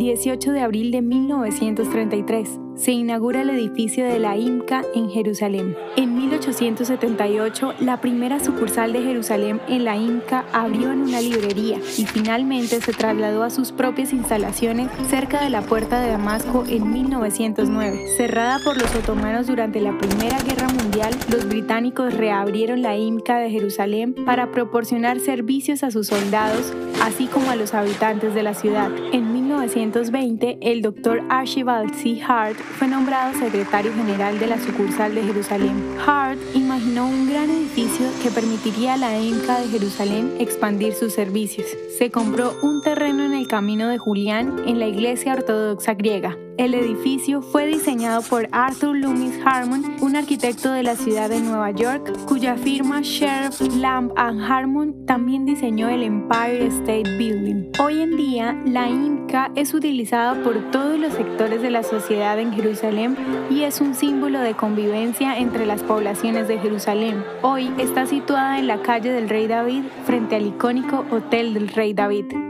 18 de abril de 1933 se inaugura el edificio de la IMCA en Jerusalén. En 1878, la primera sucursal de Jerusalén en la IMCA abrió en una librería y finalmente se trasladó a sus propias instalaciones cerca de la puerta de Damasco en 1909. Cerrada por los otomanos durante la Primera Guerra Mundial, los británicos reabrieron la IMCA de Jerusalén para proporcionar servicios a sus soldados, así como a los habitantes de la ciudad. En 1920, el doctor Archibald C. Hart fue nombrado secretario general de la sucursal de Jerusalén. Hart imaginó un gran edificio que permitiría a la EMCA de Jerusalén expandir sus servicios. Se compró un terreno en el camino de Julián en la iglesia ortodoxa griega. El edificio fue diseñado por Arthur Loomis Harmon, un arquitecto de la ciudad de Nueva York, cuya firma Sheriff Lamb Harmon también diseñó el Empire State Building. Hoy en día, la IMCA es utilizada por todos los sectores de la sociedad en Jerusalén y es un símbolo de convivencia entre las poblaciones de Jerusalén. Hoy está situada en la calle del Rey David frente al icónico Hotel del Rey David.